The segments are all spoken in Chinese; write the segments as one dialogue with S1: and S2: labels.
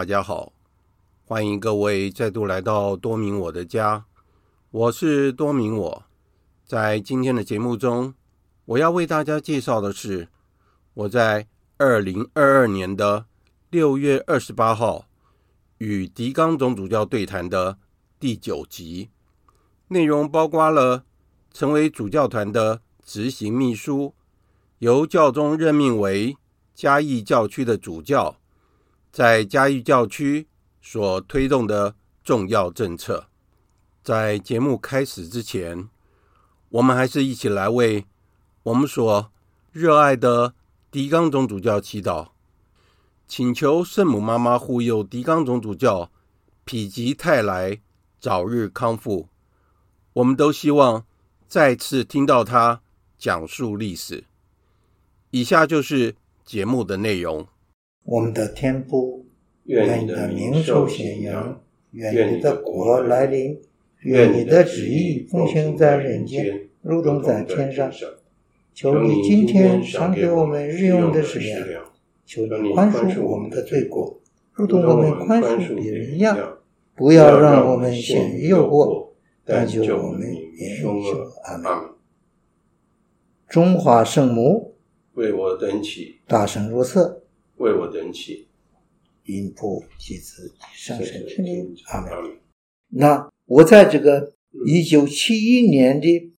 S1: 大家好，欢迎各位再度来到多明我的家，我是多明我。在今天的节目中，我要为大家介绍的是我在二零二二年的六月二十八号与狄刚总主教对谈的第九集，内容包括了成为主教团的执行秘书，由教宗任命为嘉义教区的主教。在嘉义教区所推动的重要政策。在节目开始之前，我们还是一起来为我们所热爱的狄刚总主教祈祷，请求圣母妈妈护佑狄刚总主教否极泰来，早日康复。我们都希望再次听到他讲述历史。以下就是节目的内容。
S2: 我们的天父，愿你的名受显扬，愿你的国来临，愿你的旨意奉行在人间，如同在天上。求你今天赏给我们日用的食粮，求你宽恕我们的罪过，如同我们宽恕别人一样。不要让我们陷于诱惑，但求我们免于凶恶。阿门。中华圣母，
S1: 为我等祈，
S2: 大圣若瑟。
S1: 为我等起，
S2: 因父及子上神之名，阿门。那我在这个一九七一年的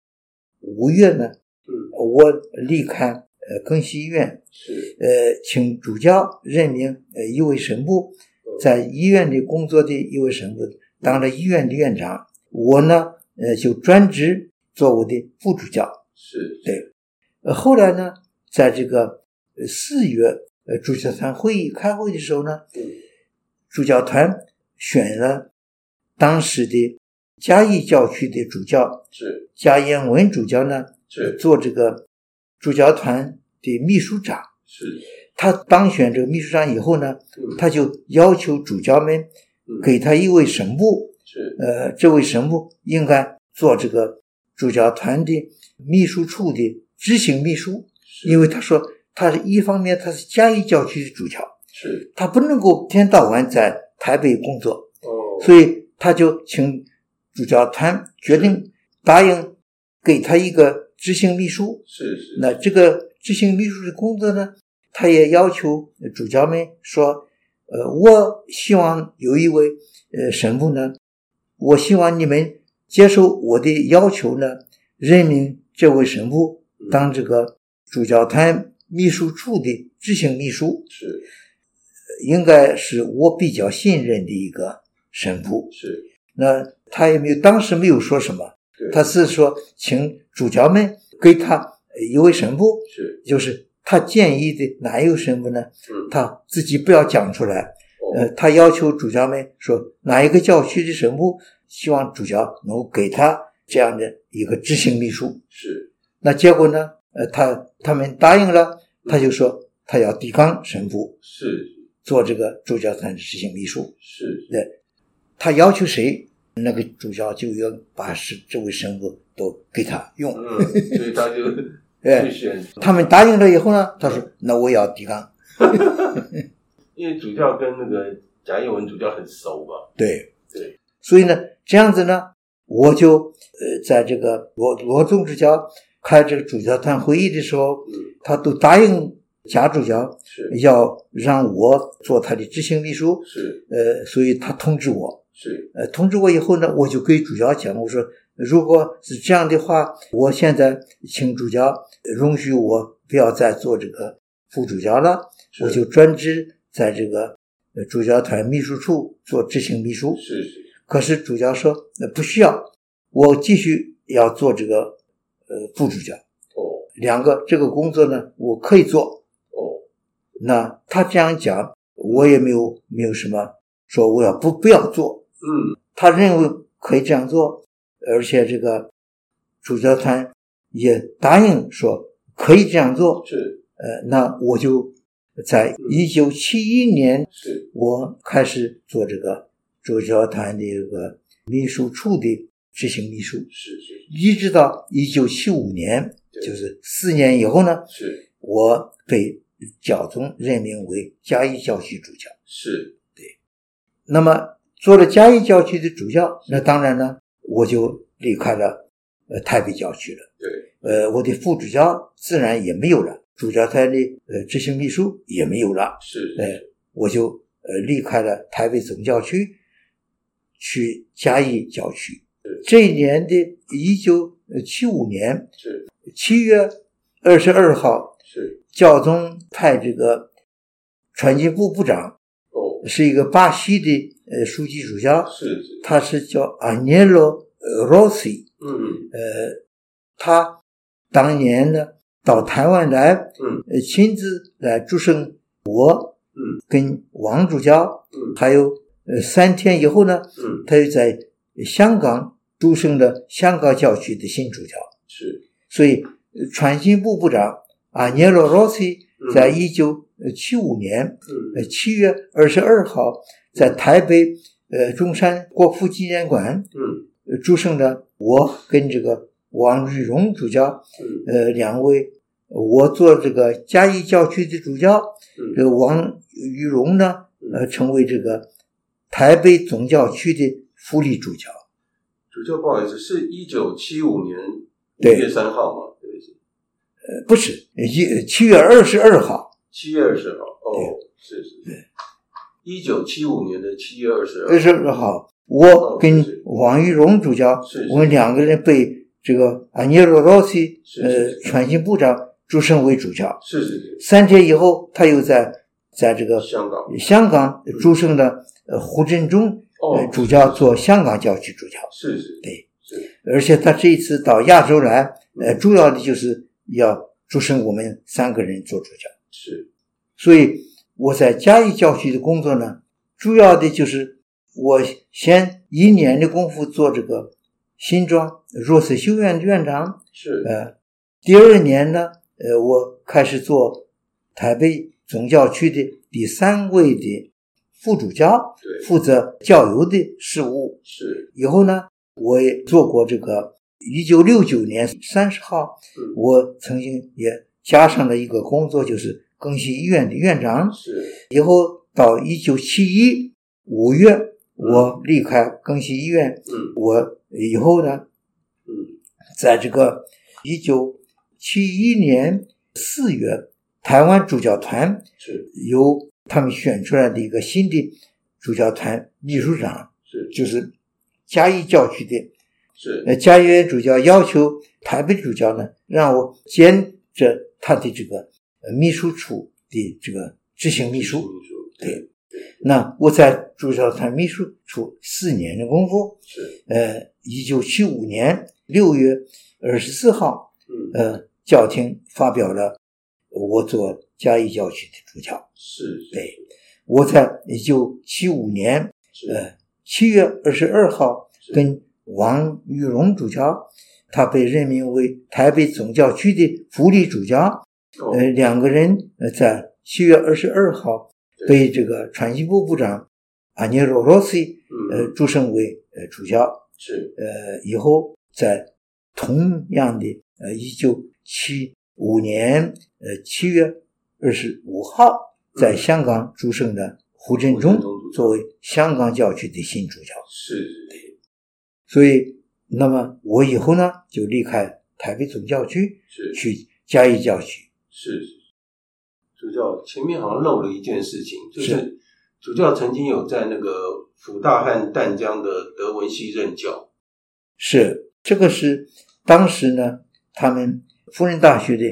S2: 五月呢，
S1: 嗯、
S2: 我离开呃更西医院，
S1: 是
S2: 呃，请主教任命呃一位神父，在医院里工作的一位神父，当了医院的院长。我呢，呃，就专职做我的副主教。
S3: 是，
S2: 对。呃，后来呢，在这个四月，呃，主教团会议开会的时候呢，
S3: 嗯，
S2: 主教团选了当时的嘉义教区的主教，
S3: 是。
S2: 嘉彦文主教呢，
S3: 是。
S2: 做这个主教团的秘书长。
S3: 是，
S2: 他当选这个秘书长以后呢，
S3: 嗯，
S2: 他就要求主教们给他一位神父，
S3: 是，
S2: 呃，这位神父应该做这个主教团的秘书处的执行秘书，因为他说，他是一方面他是嘉义教区的主教，
S3: 是，
S2: 他不能够一天到晚在台北工作，
S3: 哦，
S2: 所以他就请主教团决定答应给他一个执行秘书，
S3: 是是，
S2: 那这个执行秘书的工作呢，他也要求主教们说，呃，我希望有一位呃神父呢，我希望你们接受我的要求呢，任命这位神父当这个主教团秘书处的执行秘书，
S3: 是，
S2: 应该是我比较信任的一个神父。
S3: 是，
S2: 那他也没有，当时没有说什么，他是说请主教们给他一位神父，
S3: 是，
S2: 就是他建议的哪一位神父呢？
S3: 嗯，
S2: 他自己不要讲出来。
S3: 哦，
S2: 呃，他要求主教们说哪一个教区的神父，希望主教能够给他这样的一个执行秘书。
S3: 是，
S2: 那结果呢？呃，他他们答应了，他就说他要抵抗神父
S3: 是
S2: 做这个主教团的执行秘书。
S3: 是，
S2: 对，他要求谁，那个主教就要把是这位神父都给他用。
S3: 嗯，所以他就
S2: 哎，他们答应了以后呢，他说那我要抵抗。
S3: 因为主教跟那个贾义文主教很熟嘛。
S2: 对
S3: 对，
S2: 所以呢，这样子呢，我就呃，在这个罗罗宗主教开这个主教团会议的时候，
S3: 嗯，
S2: 他都答应贾主教要让我做他的执行秘书。
S3: 是，
S2: 呃，所以他通知我，
S3: 是，
S2: 呃，通知我以后呢，我就给主教讲，我说如果是这样的话，我现在请主教容许我不要再做这个副主教了，我就专职。在这个呃主教团秘书处做执行秘书，
S3: 是是。
S2: 可是主教说，那不需要，我继续要做这个呃副主教。
S3: 哦。
S2: 两个这个工作呢，我可以做。
S3: 哦。
S2: 那他这样讲，我也没有没有什么说我要不不要做。
S3: 嗯。
S2: 他认为可以这样做，而且这个主教团也答应说可以这样做。
S3: 是。
S2: 呃，那我就。在一九七一年，
S3: 是
S2: 我开始做这个主教团的一个秘书处的执行秘书，
S3: 是是，
S2: 一直到一九七五年，就是四年以后呢，
S3: 是
S2: 我被教宗任命为嘉义教区主教，
S3: 是
S2: 对。那么做了嘉义教区的主教，那当然呢，我就离开了呃台北教区了，
S3: 对，
S2: 呃，我的副主教自然也没有了。主教台的呃执行秘书也没有了，
S3: 是，
S2: 呃，我就呃离开了台北总教区，去嘉义教区。这一年的一九七五年，
S3: 是。
S2: 七月二十二号，
S3: 是。
S2: 教宗派这个传经部部长，
S3: 哦，
S2: 是一个巴西的呃书记主教，
S3: 是是，
S2: 他是叫阿涅罗罗西，
S3: 嗯嗯，
S2: 呃，他当年呢。到台湾来，
S3: 嗯，
S2: 呃，亲自来祝圣我，
S3: 嗯，
S2: 跟王主教，
S3: 嗯，
S2: 还有呃三天以后呢，
S3: 嗯，
S2: 他又在香港祝圣的香港教区的新主教，
S3: 是，
S2: 所以传信部部长阿涅罗罗西在一九七五年，七月二十二号在台北呃中山国父纪念馆，
S3: 嗯，
S2: 祝圣的我跟这个。王玉荣主教，呃，两位，我做这个嘉义教区的主教，这个王玉荣呢，呃，成为这个台北总教区的辅理主教。
S3: 主教，不好意思，是一九七五年五月三号吗？对，对不起，
S2: 呃，不是，一七月二十二号。
S3: 七月二十号，哦，是是是，一九七五年的七月二十二。
S2: 二十二号，我跟王玉荣主教，我们两个人被。这个阿涅罗罗西，呃，传信部长祝圣为主教。
S3: 是是是。
S2: 三天以后，他又在在这个
S3: 香港
S2: 香港祝圣的呃胡振中呃主教做香港教区主教，
S3: 是是，
S2: 对，是。而且他这一次到亚洲来，呃，主要的就是要祝圣我们三个人做主教，
S3: 是。
S2: 所以我在嘉义教区的工作呢，主要的就是我先一年的功夫做这个新庄若瑟修院的院长，
S3: 是。
S2: 呃，第二年呢，呃，我开始做台北总教区的第三位的副主教，负责教友的事务。
S3: 是。
S2: 以后呢，我也做过这个。一九六九年三十号，
S3: 嗯，
S2: 我曾经也加上了一个工作，就是。更新医院的院长
S3: 是，
S2: 以后到一九七一五月，我离开更新医院。
S3: 嗯，
S2: 我以后呢，
S3: 嗯，
S2: 在这个一九七一年四月，台湾主教团
S3: 是
S2: 由他们选出来的一个新的主教团秘书长，
S3: 是。
S2: 就是嘉义教区的，
S3: 是。
S2: 呃嘉义主教要求台北主教呢，让我兼着他的这个。呃，秘书处的这个执行秘书，对，那我在主教团秘书处四年的功夫，
S3: 是，
S2: 呃，一九七五年六月二十四号，
S3: 嗯，
S2: 呃，教廷发表了我做嘉义教区的主教，
S3: 是，
S2: 对，我在一九七五年，呃，七月二十二号跟王玉荣主教，他被任命为台北总教区的福利主教。呃，两个人呃，在七月二十二号被这个传信部部长阿尼罗罗西呃祝圣为呃主教，
S3: 是。
S2: 呃以后在同样的呃一九七五年呃七月二十五号在香港祝圣的胡振中作为香港教区的新主教，
S3: 是。
S2: 对，所以那么我以后呢就离开台北总教区，
S3: 是。
S2: 去嘉义教区。
S3: 是，主教前面好像漏了一件事情，就是。主教曾经有在那个辅大和淡江的德文系任教。
S2: 是，这个是当时呢，他们辅仁大学的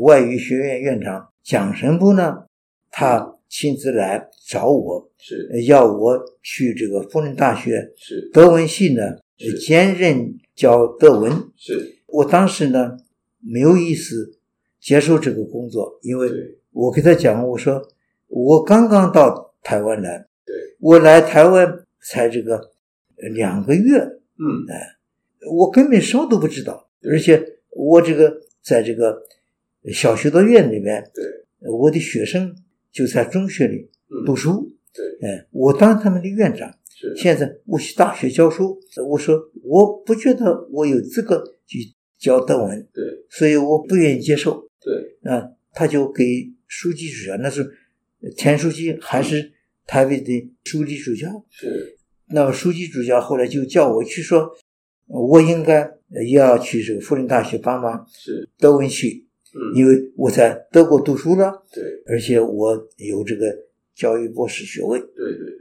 S2: 外语学院院长蒋神父呢，他亲自来找我，
S3: 是。
S2: 要我去这个复旦大学
S3: 是。
S2: 德文系呢兼任教德文。
S3: 是。
S2: 我当时呢没有意思。接受这个工作，因为我给他讲，我说我刚刚到台湾来，
S3: 对，
S2: 我来台湾才这个两个月，
S3: 嗯，
S2: 哎，我根本什么都不知道，而且我这个在这个小学的院里面，
S3: 对，
S2: 我的学生就在中学里读书，
S3: 嗯、对，
S2: 哎，我当他们的院长，
S3: 是，
S2: 现在我去大学教书，我说我不觉得我有资格去教德文，
S3: 对，
S2: 所以我不愿意接受。
S3: 对
S2: 啊，他就给书记主教，那是田书记还是台北的书记主教？
S3: 是。
S2: 那么书记主教后来就叫我去说，我应该要去这个辅仁大学帮忙，
S3: 是
S2: 德文系，
S3: 嗯，
S2: 因为我在德国读书了，
S3: 对，
S2: 而且我有这个教育博士学位，
S3: 对对对。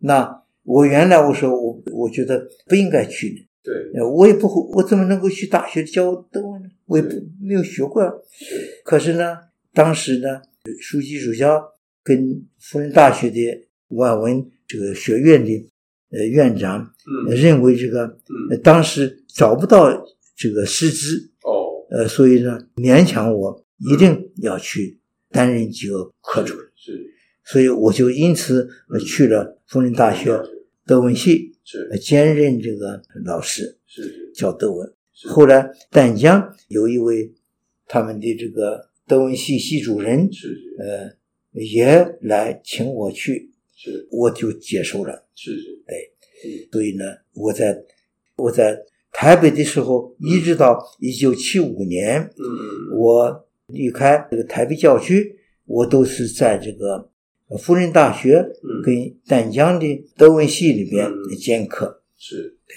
S2: 那我原来我说我我觉得不应该去的。
S3: 对，
S2: 我也不会，我怎么能够去大学教德文呢？我也不没有学过。
S3: 是，
S2: 可是呢，当时呢，书记主教跟辅仁大学的外文这个学院的呃院长，
S3: 嗯，
S2: 认为这个，
S3: 嗯，
S2: 当时找不到这个师资，
S3: 哦，
S2: 呃，所以呢，勉强我一定要去担任几个课程。
S3: 是，
S2: 所以我就因此去了辅仁大学德文系。
S3: 是
S2: 兼任这个老师，
S3: 是
S2: 教德文。后来淡江有一位他们的这个德文系系主任，
S3: 是
S2: 呃，也来请我去，
S3: 是
S2: 我就接受了。
S3: 是是，
S2: 对，所以呢，我在我在台北的时候，一直到一九七五年，
S3: 嗯，
S2: 我离开这个台北教区，我都是在这个。辅仁大学跟淡江的德文系里边兼课，
S3: 嗯、是对。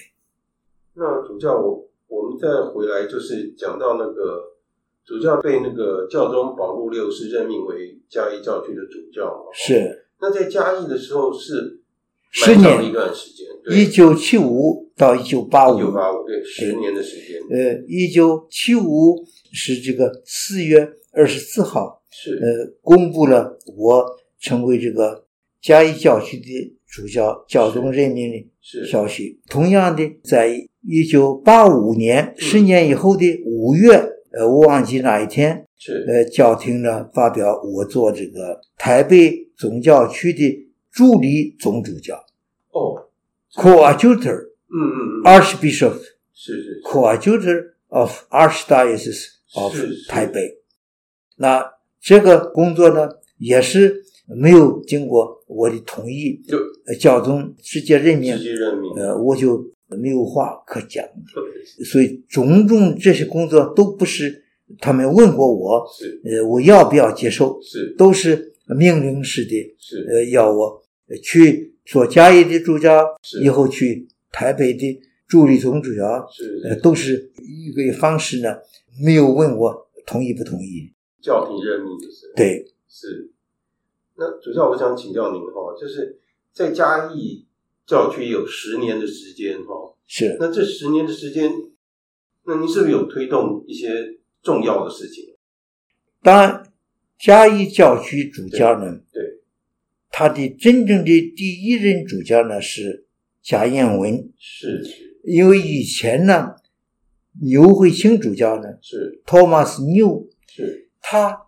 S3: 那主教，我我们再回来就是讲到那个主教被那个教宗保禄六世任命为嘉义教区的主教嘛？
S2: 是。
S3: 那在嘉义的时候是
S2: 十年
S3: 一段时间，
S2: 一九七五到一九八五，
S3: 一九八五对，十年的时间。
S2: 呃，一九七五是这个四月二十四号，
S3: 是
S2: 呃，公布了我。成为这个嘉义教区的主教，教宗任命的消息。同样的，在一九八五年，十年以后的五月，呃，我忘记哪一天，
S3: 是
S2: 呃，教廷呢发表我做这个台北总教区的助理总主教。
S3: 哦
S2: ，Coadjutor，
S3: 嗯嗯嗯
S2: ，Archbishop，
S3: 是是
S2: ，Coadjutor of Archdiocese of 台北。那这个工作呢，也是没有经过我的同意，
S3: 就
S2: 教宗直接任命，
S3: 直接任命，
S2: 呃，我就没有话可讲。所以种种这些工作都不是他们问过我，
S3: 是。
S2: 呃，我要不要接受，
S3: 是。
S2: 都是命令式的，
S3: 是。
S2: 呃，要我去做嘉义的主教，
S3: 是。
S2: 以后去台北的助理总主教，
S3: 是
S2: 呃，都是一个方式呢，没有问我同意不同意。
S3: 教廷任命的是，
S2: 对，
S3: 是。那主教，我想请教您哈，就是在嘉义教区有十年的时间哈，
S2: 是。
S3: 那这十年的时间，那您是不是有推动一些重要的事情？
S2: 当然，嘉义教区主教呢，
S3: 对，对
S2: 他的真正的第一任主教呢是贾彦文，
S3: 是是。
S2: 因为以前呢，牛慧卿主教呢
S3: 是
S2: Thomas New
S3: 是。
S2: 他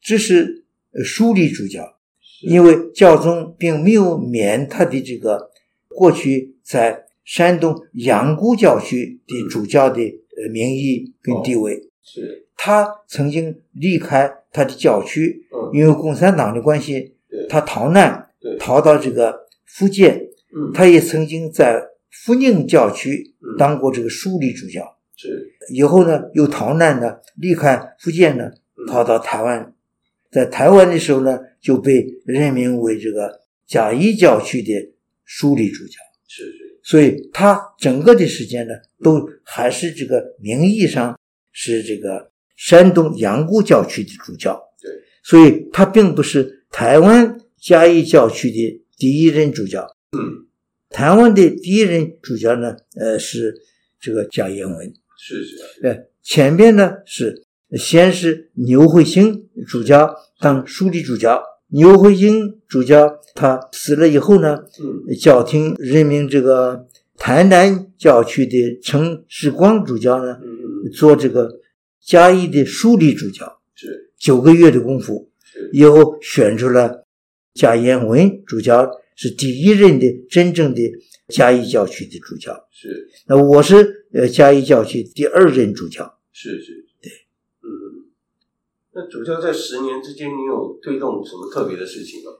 S2: 只是枢理主教，因为教宗并没有免他的这个过去在山东阳谷教区的主教的呃名义跟地位。
S3: 是，
S2: 他曾经离开他的教区，因为共产党的关系，他逃难，逃到这个福建。他也曾经在福宁教区当过这个书理主教。
S3: 是，
S2: 以后呢，又逃难呢，离开福建呢。逃到台湾，在台湾的时候呢，就被任命为这个嘉义教区的书理主教。
S3: 是是，
S2: 所以他整个的时间呢，都还是这个名义上是这个山东阳谷教区的主教。
S3: 对，
S2: 所以他并不是台湾嘉义教区的第一任主教。
S3: 嗯，
S2: 台湾的第一任主教呢，呃，是这个贾彦文。
S3: 是是，
S2: 呃，前边呢是。先是牛慧星主教当枢理主教，牛慧星主教他死了以后呢，
S3: 嗯，
S2: 教廷任命这个台南教区的陈世光主教呢，
S3: 嗯，
S2: 做这个嘉义的书理主教，
S3: 是
S2: 九个月的功夫，以后选出了贾彦文主教是第一任的真正的嘉义教区的主教，
S3: 是，
S2: 那我是呃嘉义教区第二任主教，
S3: 是是。对。嗯那主教在十年之间，你有推动什么特别的事情吗？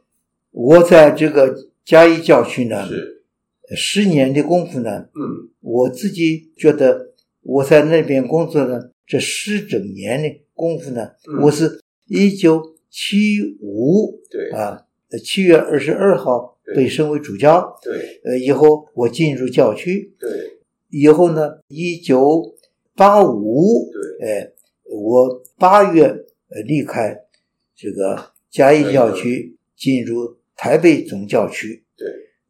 S2: 我在这个嘉义教区呢，
S3: 是
S2: 十年的功夫呢，
S3: 嗯，
S2: 我自己觉得我在那边工作呢，这十整年的功夫呢，
S3: 嗯、
S2: 我是一九七五
S3: 对
S2: 啊，七月二十二号被升为主教，
S3: 对，
S2: 呃，以后我进入教区，
S3: 对，
S2: 以后呢，一九八五，
S3: 对，
S2: 哎，我八月。呃，离开这个嘉义教区，进入台北总教区。
S3: 对，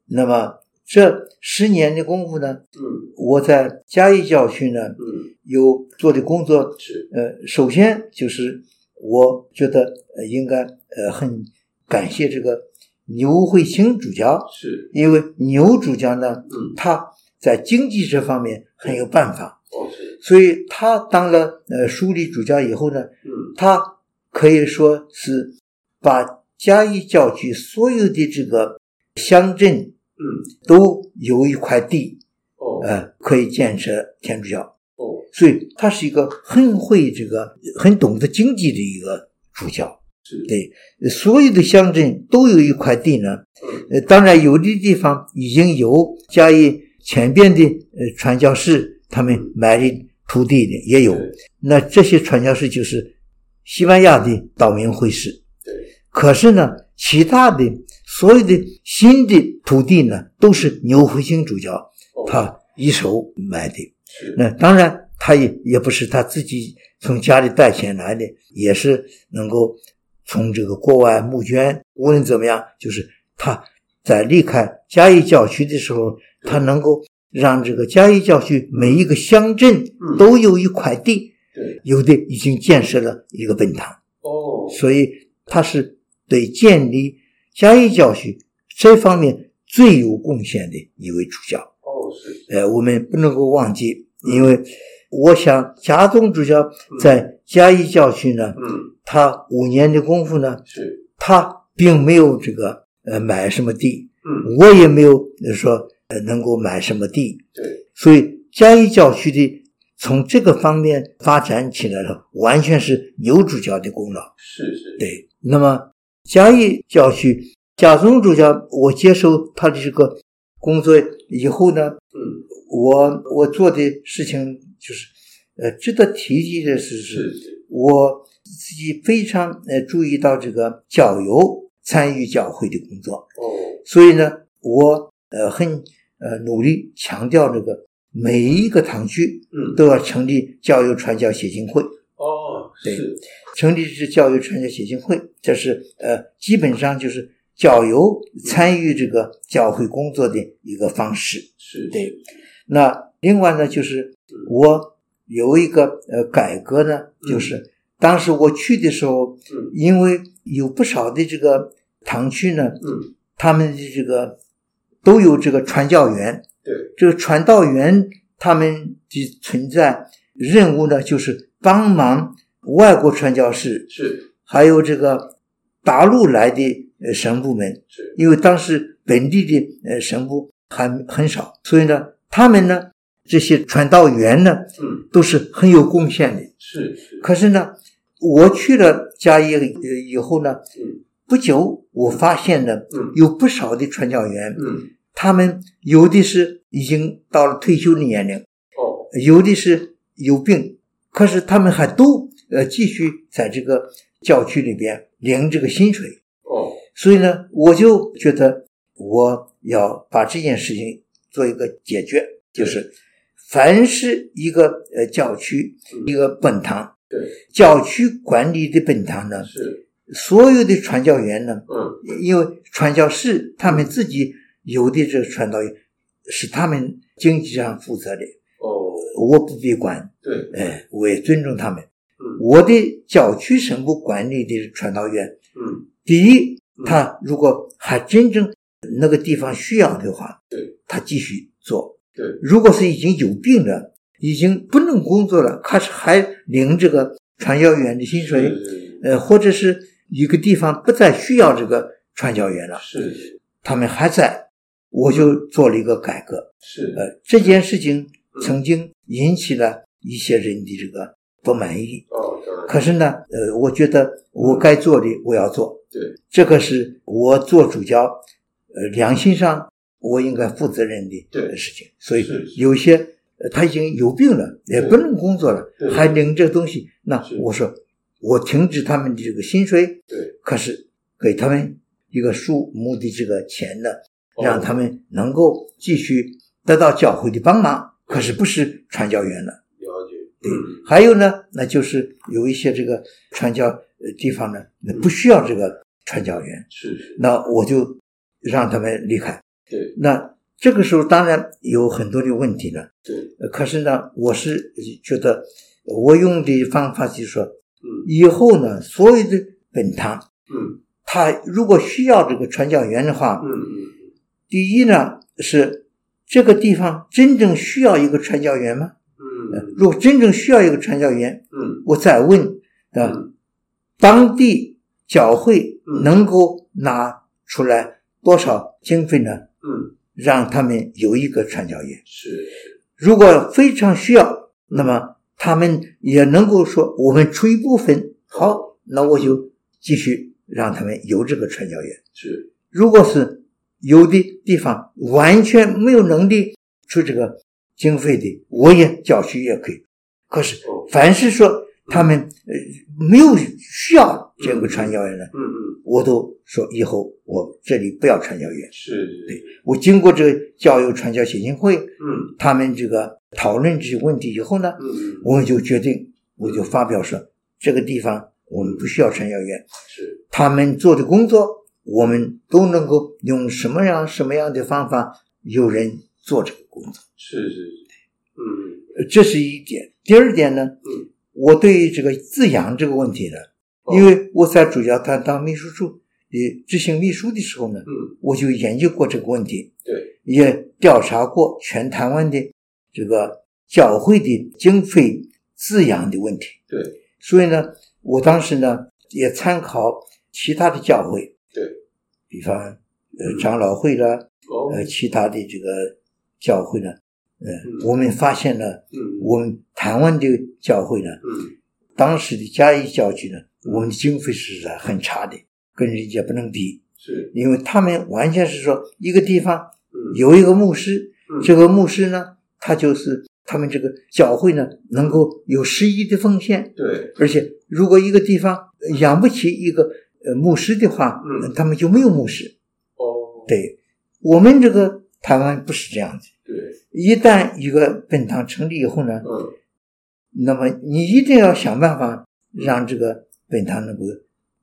S2: 那么这十年的功夫呢，
S3: 嗯，
S2: 我在嘉义教区呢，
S3: 嗯，
S2: 有做的工作
S3: 是，
S2: 呃，首先就是我觉得呃应该呃很感谢这个牛慧卿主教，
S3: 是，
S2: 因为牛主教呢，
S3: 嗯，
S2: 他在经济这方面很有办法。
S3: 哦，
S2: 所以他当了呃枢理主教以后呢，
S3: 嗯，
S2: 他可以说是把嘉义教区所有的这个乡镇，
S3: 嗯，
S2: 都有一块地，
S3: 哦，
S2: 呃，可以建设天主教，
S3: 哦，
S2: 所以他是一个很会这个很懂得经济的一个主教，
S3: 是，
S2: 对，所有的乡镇都有一块地呢，
S3: 嗯，
S2: 呃，当然有的地方已经有加以前边的呃传教士。他们买的土地的也有，那这些传教士就是西班牙的道明会士。
S3: 对，
S2: 可是呢，其他的所有的新的土地呢，都是牛回兴主教他一手买的。那当然，他也也不是他自己从家里带钱来的，也是能够从这个国外募捐。无论怎么样，就是他在离开嘉义教区的时候，他能够。让这个嘉义教区每一个乡镇都有一块地，
S3: 对，
S2: 有的已经建设了一个本堂。
S3: 哦，
S2: 所以他是对建立嘉义教区这方面最有贡献的一位主教。
S3: 哦，是。
S2: 呃，我们不能够忘记，因为我想贾宗主教在嘉义教区呢，
S3: 嗯，
S2: 他五年的功夫呢，
S3: 是，
S2: 他并没有这个呃买什么地，
S3: 嗯，
S2: 我也没有说呃能够买什么地，
S3: 对，
S2: 所以嘉义教区的从这个方面发展起来了，完全是牛主教的功劳。
S3: 是是，
S2: 对。那么嘉义教区贾宗主教，我接受他的这个工作以后呢，
S3: 嗯，
S2: 我我做的事情就是，呃，值得提及的是，
S3: 是是，
S2: 我自己非常呃注意到这个教友参与教会的工作。
S3: 哦，
S2: 所以呢，我呃很呃努力强调这个每一个堂区，
S3: 嗯，
S2: 都要成立教友传教协进会。
S3: 哦，对，
S2: 成立是教友传教协进会，这是呃基本上就是教友参与这个教会工作的一个方式。
S3: 是，
S2: 对。那另外呢，就是我有一个呃改革呢，就是当时我去的时候，
S3: 嗯，
S2: 因为有不少的这个堂区呢，
S3: 嗯，
S2: 他们的这个都有这个传教员，
S3: 对，
S2: 这个传道员他们的存在任务呢，就是帮忙外国传教士，
S3: 是，
S2: 还有这个大陆来的呃神部门，
S3: 是，
S2: 因为当时本地的呃神部还很少，所以呢，他们呢这些传道员呢，
S3: 嗯，
S2: 都是很有贡献的。
S3: 是是，
S2: 可是呢，我去了嘉义呃以后呢，
S3: 嗯。
S2: 不久我发现呢，
S3: 嗯。
S2: 有不少的传教员，
S3: 嗯，
S2: 他们有的是已经到了退休的年龄，
S3: 哦，
S2: 有的是有病，可是他们还都呃继续在这个教区里边领这个薪水。
S3: 哦，
S2: 所以呢，我就觉得我要把这件事情做一个解决，就是凡是一个呃教区一个本堂，
S3: 对，
S2: 教区管理的本堂呢，
S3: 是，
S2: 所有的传教员呢，
S3: 嗯，
S2: 因为传教士他们自己有的这个传道员是他们经济上负责的，
S3: 哦，
S2: 我不必管，
S3: 对，
S2: 哎，我也尊重他们。
S3: 嗯。
S2: 我的教区神部管理的传道员，
S3: 嗯，
S2: 第一，
S3: 嗯。
S2: 他如果还真正那个地方需要的话，
S3: 对，
S2: 他继续做。
S3: 对，
S2: 如果是已经有病了，已经不能工作了，可是还领这个传教员的薪水，呃，或者是一个地方不再需要这个传教员了，
S3: 是
S2: 他们还在，我就做了一个改革。
S3: 是，
S2: 呃，这件事情曾经引起了一些人的这个不满意。
S3: 哦，
S2: 可是呢，呃，我觉得我该做的我要做，
S3: 对，
S2: 这个是我做主教，呃，良心上我应该负责任的
S3: 对
S2: 事情。所以有些呃他已经有病了，也不能工作了，还领这东西，那我说我停止他们的这个薪水，
S3: 对，
S2: 可是给他们一个数目的这个钱呢，
S3: 哦。
S2: 让他们能够继续得到教会的帮忙，可是不是传教员了。
S3: 了解，
S2: 对。
S3: 嗯，
S2: 还有呢，那就是有一些这个传教呃地方呢，那不需要这个传教员，
S3: 是是，
S2: 那我就让他们离开。
S3: 对。
S2: 那这个时候当然有很多的问题了，
S3: 对，
S2: 呃可是呢，我是觉得我用的方法就是说，
S3: 嗯。
S2: 以后呢，所有的本堂，
S3: 嗯。
S2: 他如果需要这个传教员的话，
S3: 嗯嗯
S2: 第一呢是这个地方真正需要一个传教员吗？呃
S3: 嗯
S2: 如果真正需要一个传教员，
S3: 嗯。
S2: 我再问啊，
S3: 嗯。
S2: 当地教会
S3: 嗯。
S2: 能够拿出来多少经费呢？
S3: 嗯，
S2: 让他们有一个传教员。
S3: 是是，
S2: 如果非常需要，那么他们也能够说，我们出一部分，好，那我就继续让他们有这个传教员。
S3: 是
S2: 如果是有的地方完全没有能力出这个经费的，我也教区也可以。可是
S3: 哦，
S2: 凡是说他们呃没有需要这个传教员的，
S3: 嗯嗯
S2: 我都说以后我这里不要传教员。
S3: 是，
S2: 对，我经过这个教友传教协进会，
S3: 嗯。
S2: 他们这个讨论这些问题以后呢，我们就决定，我就发表说，这个地方我们不需要传教员，
S3: 是。
S2: 他们做的工作，我们都能够用什么样什么样的方法，有人做这个工作。
S3: 是是是，嗯
S2: 呃这是一点。第二点呢，
S3: 嗯
S2: 我对于这个自养这个问题呢，
S3: 哦。
S2: 因为我在主教团当秘书处的执行秘书的时候呢，
S3: 嗯，
S2: 我就研究过这个问题，
S3: 对，
S2: 也调查过全台湾的这个教会的经费自养的问题，
S3: 对，
S2: 所以呢，我当时呢也参考其他的教会，
S3: 对，
S2: 比方呃长老会啦，
S3: 哦，
S2: 呃其他的这个教会呢，呃，
S3: 嗯。
S2: 我们发现了，
S3: 嗯，
S2: 我们台湾的教会呢，
S3: 嗯，
S2: 当时的嘉义教区呢，我们的经费是很差的，跟人家不能比，
S3: 是，
S2: 因为他们完全是说一个地方
S3: 嗯，
S2: 有一个牧师，
S3: 嗯。
S2: 这个牧师呢，他就是他们这个教会呢，能够有十一的奉献，
S3: 对，
S2: 而且如果一个地方养不起一个呃牧师的话，
S3: 嗯。
S2: 他们就没有牧师。
S3: 哦，
S2: 对，我们这个台湾不是这样子，
S3: 对，
S2: 一旦一个本堂成立以后呢，
S3: 嗯，
S2: 那么你一定要想办法让这个本堂能够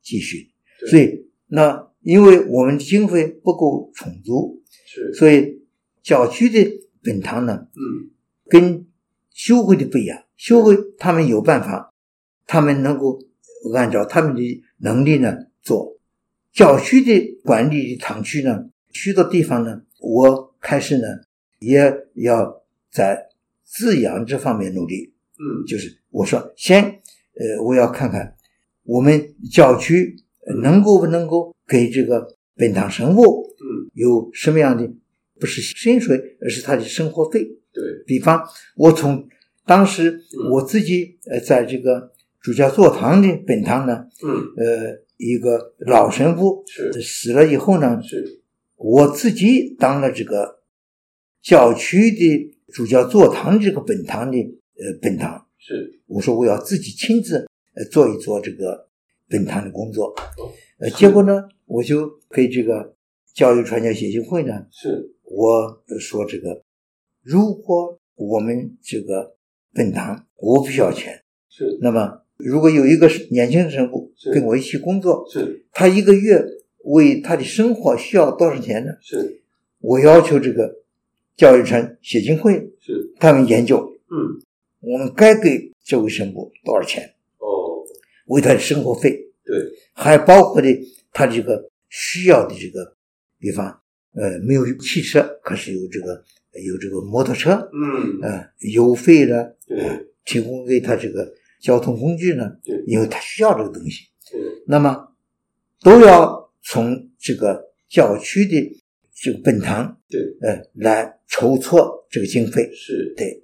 S2: 继
S3: 续。
S2: 所以，那因为我们经费不够充足，
S3: 是，
S2: 所以教区的本堂呢，
S3: 嗯，
S2: 跟修会的不一样。修会他们有办法，他们能够按照他们的能力呢做。教区的管理的堂区呢，许多地方呢，我开始呢也要在滋养这方面努力。
S3: 嗯，
S2: 就是我说先，呃，我要看看我们教区能够不能够给这个本堂神父，
S3: 嗯，
S2: 有什么样的不是薪水，而是他的生活费。
S3: 对，
S2: 比方我从当时
S3: 嗯。
S2: 我自己呃在这个主教座堂的本堂呢，
S3: 嗯，
S2: 呃，一个老神父
S3: 是，
S2: 死了以后呢，
S3: 是，
S2: 我自己当了这个教区的主教座堂这个本堂的呃本堂。
S3: 是，
S2: 我说我要自己亲自呃做一做这个本堂的工作，呃，结果呢，我就给这个教育传教协进会呢，
S3: 是，
S2: 我说这个，如果我们这个本堂我不需要钱，
S3: 是，
S2: 那么如果有一个年轻的神父跟我一起工作，
S3: 是，
S2: 他一个月为他的生活需要多少钱呢？
S3: 是，
S2: 我要求这个教育城协进会
S3: 是，
S2: 他们研究，
S3: 嗯，
S2: 我们该给这位神父多少钱。
S3: 哦，
S2: 为他的生活费，
S3: 对，
S2: 还包括的他这个需要的这个，比方，呃，没有汽车，可是有这个有这个摩托车，
S3: 嗯，
S2: 呃，油费呢，
S3: 对，
S2: 提供给他这个交通工具呢，
S3: 对。
S2: 因为他需要这个东西，
S3: 对，
S2: 那么都要从这个教区的这个本堂，
S3: 对，
S2: 呃，来筹措这个经费，
S3: 是，
S2: 对，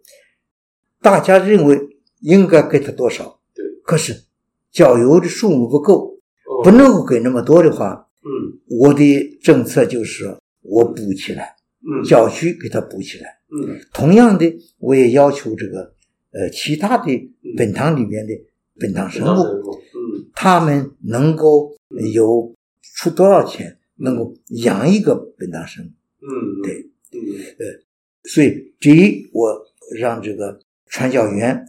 S2: 大家认为应该给他多少？
S3: 对，
S2: 可是教友的数目不够，
S3: 哦。
S2: 不能够给那么多的话，
S3: 嗯，
S2: 我的政策就是说我补起来，
S3: 嗯，
S2: 教区给他补起来。
S3: 嗯，
S2: 同样的，我也要求这个呃其他的本堂里面的本堂神父，
S3: 嗯，
S2: 他们能够有出多少钱，能够养一个本堂生。
S3: 嗯，
S2: 对，
S3: 嗯，
S2: 所以第一，我让这个传教员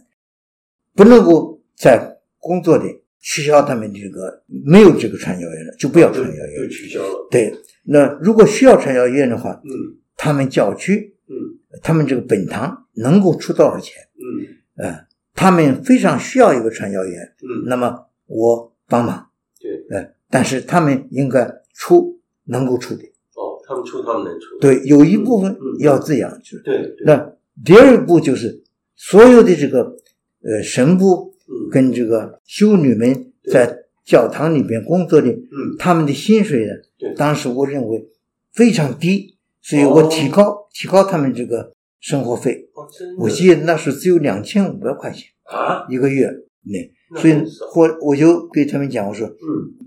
S2: 不能够在工作里取消他们这个没有这个传教员了，就不要传教
S3: 就
S2: 员。
S3: 取消了，
S2: 对，那如果需要传教员的话，
S3: 嗯，
S2: 他们教区，
S3: 嗯，
S2: 他们这个本堂能够出多少钱？
S3: 嗯，
S2: 呃，他们非常需要一个传教员，
S3: 嗯，
S2: 那么我帮忙，
S3: 对，
S2: 呃，但是他们应该出能够出的，
S3: 哦，他们出他们能出，
S2: 对，有一部分要滋养，就是。
S3: 对，对，
S2: 那第二步就是所有的这个呃神父
S3: 嗯，
S2: 跟这个修女们在教堂里边工作的，
S3: 嗯，
S2: 他们的薪水呢
S3: 对，
S2: 当时我认为非常低，所以我提高提高他们这个生活费。
S3: 哦，
S2: 我记得那时候只有两千五百块钱
S3: 啊，
S2: 一个月，那所以
S3: 或
S2: 我我就给他们讲，我说
S3: 嗯，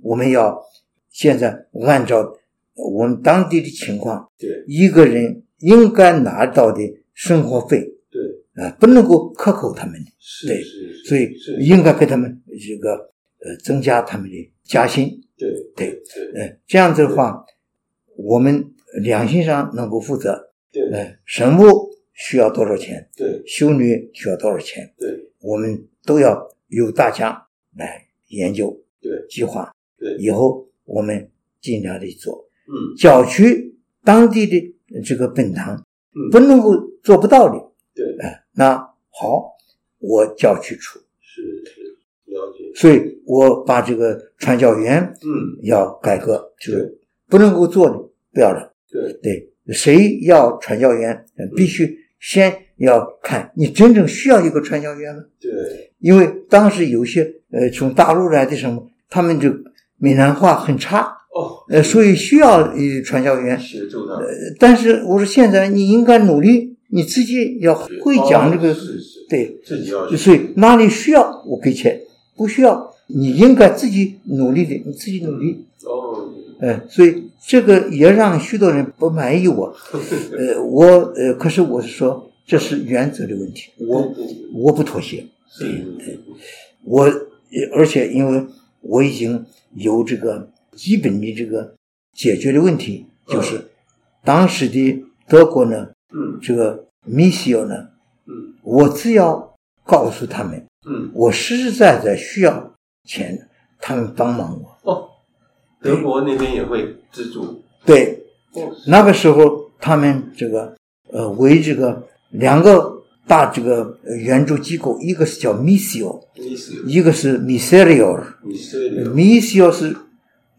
S2: 我们要现在按照我们当地的情况，
S3: 对，
S2: 一个人应该拿到的生活费。
S3: 对，
S2: 啊，不能够克扣他们的，
S3: 是
S2: 对所以，应该给他们这个呃增加他们的加薪，
S3: 对
S2: 对
S3: 对
S2: 呃，这样子的话，我们良心上能够负责，
S3: 对。
S2: 呃，神父需要多少钱，
S3: 对。
S2: 修女需要多少钱，
S3: 对。
S2: 我们都要由大家来研究
S3: 对。
S2: 计划，
S3: 对，
S2: 以后我们尽量的做。
S3: 嗯。
S2: 郊区当地的这个本堂
S3: 嗯。
S2: 不能够做不到的，
S3: 对，
S2: 哎，那好，我郊区出。
S3: 是是了解，
S2: 所以我把这个传教员，
S3: 嗯，
S2: 要改革，就是。不能够做的不要了。
S3: 对。
S2: 对，谁要传教员，必须先要看你真正需要一个传教员吗？
S3: 对，
S2: 因为当时有些呃从大陆来的什么，他们就闽南话很差，
S3: 哦，
S2: 呃，所以需要呃传销员
S3: 协助他。
S2: 呃，但是我说现在你应该努力，你自己要会
S3: 讲这个，
S2: 对，
S3: 自己要。
S2: 所以哪里需要我给钱，不需要你应该自己努力的，你自己努力。
S3: 哦，
S2: 呃，所以这个也让许多人不满意我。呃，我呃，可是我是说这是原则的问题，我我不妥协。我而且因为我已经有这个基本的这个解决的问题，就是当时的德国呢，
S3: 嗯，
S2: 这个 Missio 呢，
S3: 嗯，
S2: 我只要告诉他们，
S3: 嗯，
S2: 我实实在在需要钱，他们帮忙我。
S3: 哦，德国那边也会资助。
S2: 对，那个时候他们这个呃为这个两个。大这个援助机构，一个是叫 Missio，一个是 Miserior。Missio 是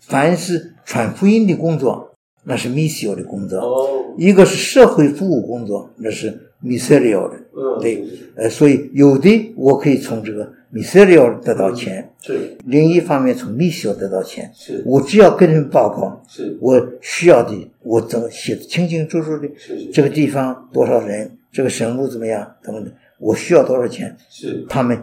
S2: 凡是传福音的工作，那是 Missio 的工作。
S3: 哦，
S2: 一个是社会服务工作，那是 Miserior 的。
S3: 嗯，
S2: 对，呃，所以有的我可以从这个 Miserior 得到钱，
S3: 是
S2: 另一方面从 Missio 得到钱。
S3: 是，
S2: 我只要跟人报告，
S3: 是
S2: 我需要的，我怎么写的清清楚楚的，这个地方多少人。这个神父怎么样？等等，我需要多少钱？
S3: 是
S2: 他们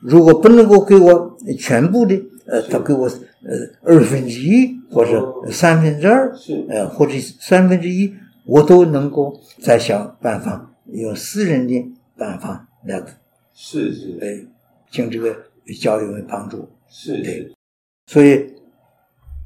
S2: 如果不能够给我全部的，呃，他给我呃二分之一或者三分之二，呃或者三分之一，我都能够再想办法用私人的办法来，
S3: 是是，
S2: 呃，请这个教育们帮助，
S3: 是
S2: 对，所以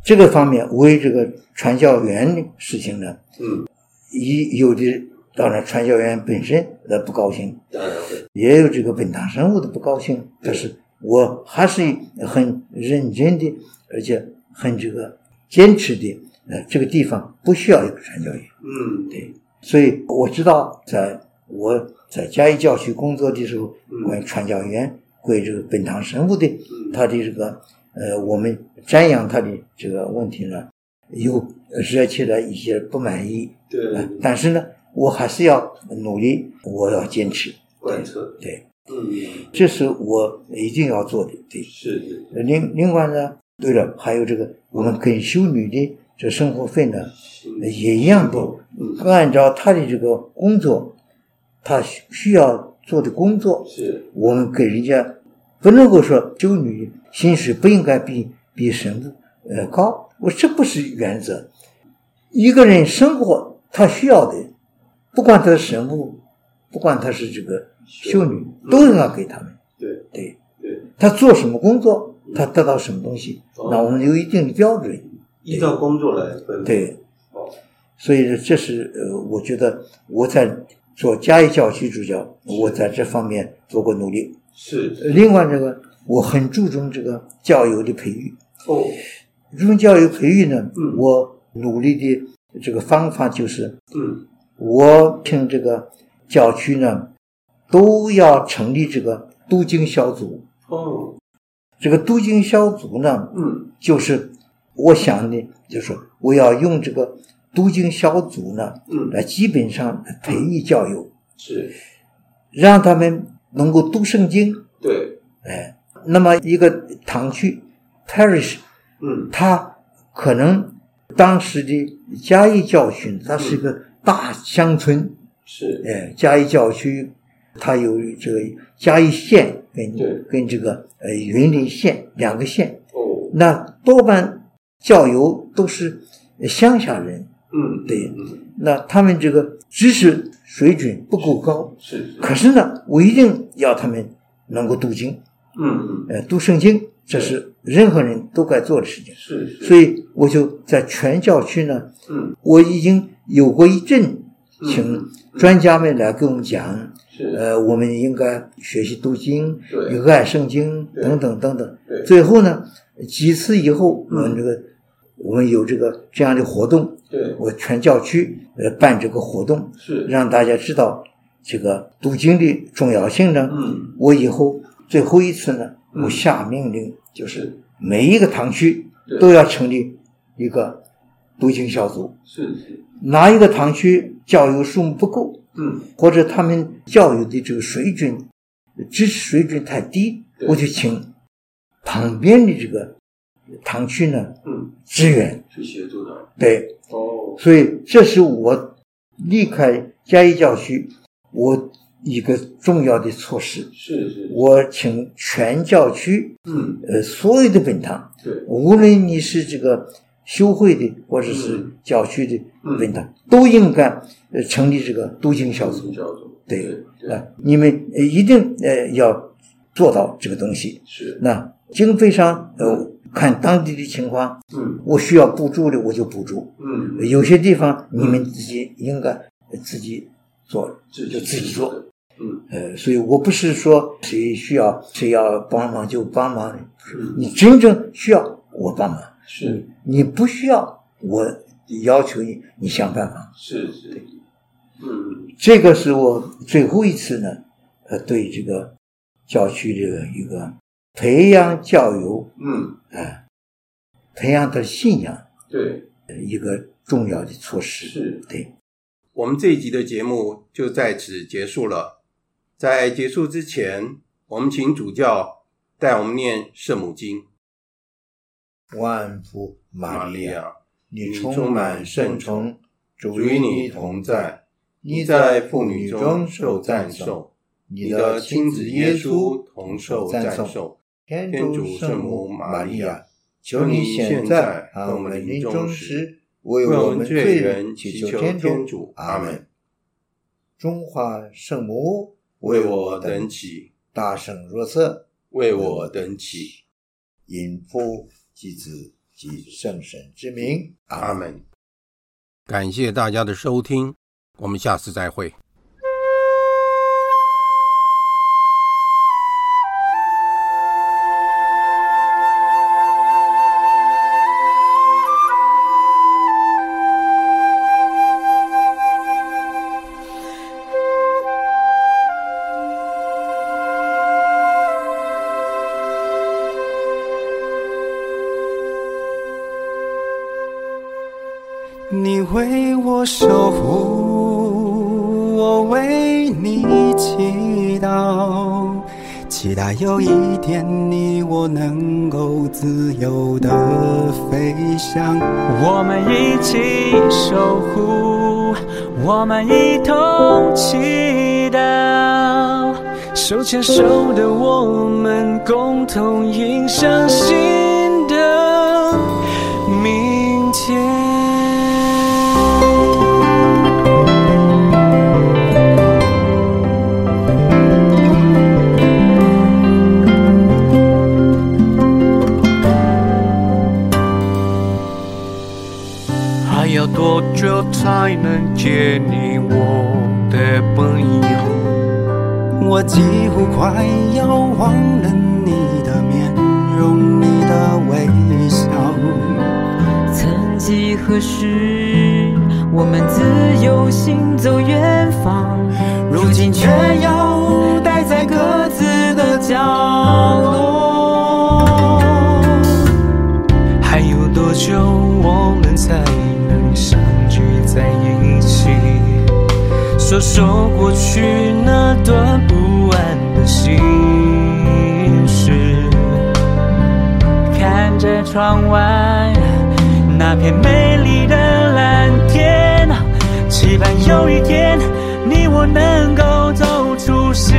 S2: 这个方面为这个传教员的事情呢，
S3: 嗯，
S2: 一有的。当然，传教员本身的不高兴，
S3: 当然会，
S2: 也有这个本堂神务的不高兴。但是我还是很认真的，而且很这个坚持的。呃，这个地方不需要一个传教员。
S3: 嗯，
S2: 对。所以我知道，在我在嘉义教区工作的时候，关于传教员归这个本堂神父的，他的这个呃，我们瞻仰他的这个问题呢，有惹起了一些不满意。
S3: 对。
S2: 但是呢。我还是要努力，我要坚持
S3: 贯彻。
S2: 对，
S3: 嗯，
S2: 这是我一定要做的。对，
S3: 是是。
S2: 另另外呢，对了，还有这个我们给修女的这生活费呢，也一样的，按照她的这个工作，她需要做的工作，
S3: 是
S2: 我们给人家不能够说修女薪水不应该比比神父呃高，我这不是原则。一个人生活他需要的。不管他是神父，不管他是这个修女，都应该给他们。
S3: 对
S2: 对
S3: 对，
S2: 他做什么工作，他得到什么东西，那我们有一定的标准，
S3: 依照工作来分。
S2: 对，所以这是呃，我觉得我在做嘉义教区主教，我在这方面做过努力。
S3: 是。
S2: 另外，这个我很注重这个教友的培育。
S3: 哦，
S2: 注重教育培育呢，我努力的这个方法就是，
S3: 嗯。
S2: 我听这个教区呢，都要成立这个读经小组。
S3: 哦，
S2: 这个读经小组呢，
S3: 嗯，
S2: 就是我想呢，就是说我要用这个读经小组呢，
S3: 嗯，
S2: 来基本上培育教友，
S3: 是，
S2: 让他们能够读圣经。
S3: 对，
S2: 哎，那么一个堂区 parish，
S3: 嗯，
S2: 他可能当时的嘉义教训，它是一个。大乡村。
S3: 是，
S2: 哎，嘉义教区，它有这个嘉义县跟跟这个呃云林县两个县。
S3: 哦，
S2: 那多半教友都是乡下人。
S3: 嗯，
S2: 对，那他们这个知识水准不够高。
S3: 是，是，
S2: 可是呢，我一定要他们能够读经。
S3: 嗯嗯，
S2: 呃，读圣经，这是任何人都该做的事情。
S3: 是，是，
S2: 所以我就在全教区呢，
S3: 嗯，
S2: 我已经。有过一阵，请专家们来给我们讲，呃，我们应该学习读经，有爱圣经等等等等。最后呢，几次以后，我们这个我们有这个这样的活动，我全教区呃办这个活动，
S3: 是。
S2: 让大家知道这个读经的重要性呢。
S3: 嗯，
S2: 我以后最后一次呢，我下命令，就是每一个堂区都要成立一个读经小组。
S3: 是是。
S2: 哪一个堂区教友数目不够，
S3: 嗯，
S2: 或者他们教育的这个水准、知识水准太低，我就请旁边的这个堂区呢，
S3: 嗯，
S2: 支援
S3: 去协助的。
S2: 对，
S3: 哦，
S2: 所以这是我离开嘉义教区，我一个重要的措施。
S3: 是是。
S2: 我请全教区，
S3: 嗯，
S2: 呃，所有的本堂，
S3: 对，
S2: 无论你是这个。修会的或者是郊区的本堂，都应该呃成立这个督经小组。对啊，你们一定呃要做到这个东西。
S3: 是。
S2: 那经费上呃看当地的情况，
S3: 嗯，
S2: 我需要补助的我就补助。
S3: 嗯，
S2: 有些地方你们自己应该自己做，就自己做。
S3: 嗯，
S2: 呃，所以我不是说谁需要谁要帮忙就帮忙，你真正需要我帮忙。
S3: 是
S2: 你不需要我要求你，你想办法。
S3: 是是，对，嗯，
S2: 这个是我最后一次呢，呃，对这个教区这个一个培养教友，
S3: 嗯，
S2: 哎，培养的信仰，
S3: 对，
S2: 一个重要的措施。
S3: 是，
S2: 对。
S3: 我们这一集的节目就在此结束了。在结束之前，我们请主教带我们念圣母经。
S2: 万福玛利亚，你充满圣宠，主与你同在。你在妇女中受赞颂，你的亲子耶稣同受赞颂。天主圣母玛利亚，求你现在和我们临终时，为我们罪人祈求天主。阿门。中华圣母，为我等起；大圣若瑟，为我等祈。因父。及子及圣神之名，阿门。
S3: 感谢大家的收听，我们下次再
S4: 会。为我守护，我为你祈祷，期待有一天你我能够自由的飞翔。我们一起守护，我们一同祈祷，手牵手的我们共同迎向新才能见你我的朋友？我几乎快要忘了你的面容，你的微笑。
S5: 曾几何时，我们自由行走远方，如今却要待在各自的角落。
S4: 说过去那段不安的心事。看着窗外那片美丽的蓝天，期盼有一天你我能够走出失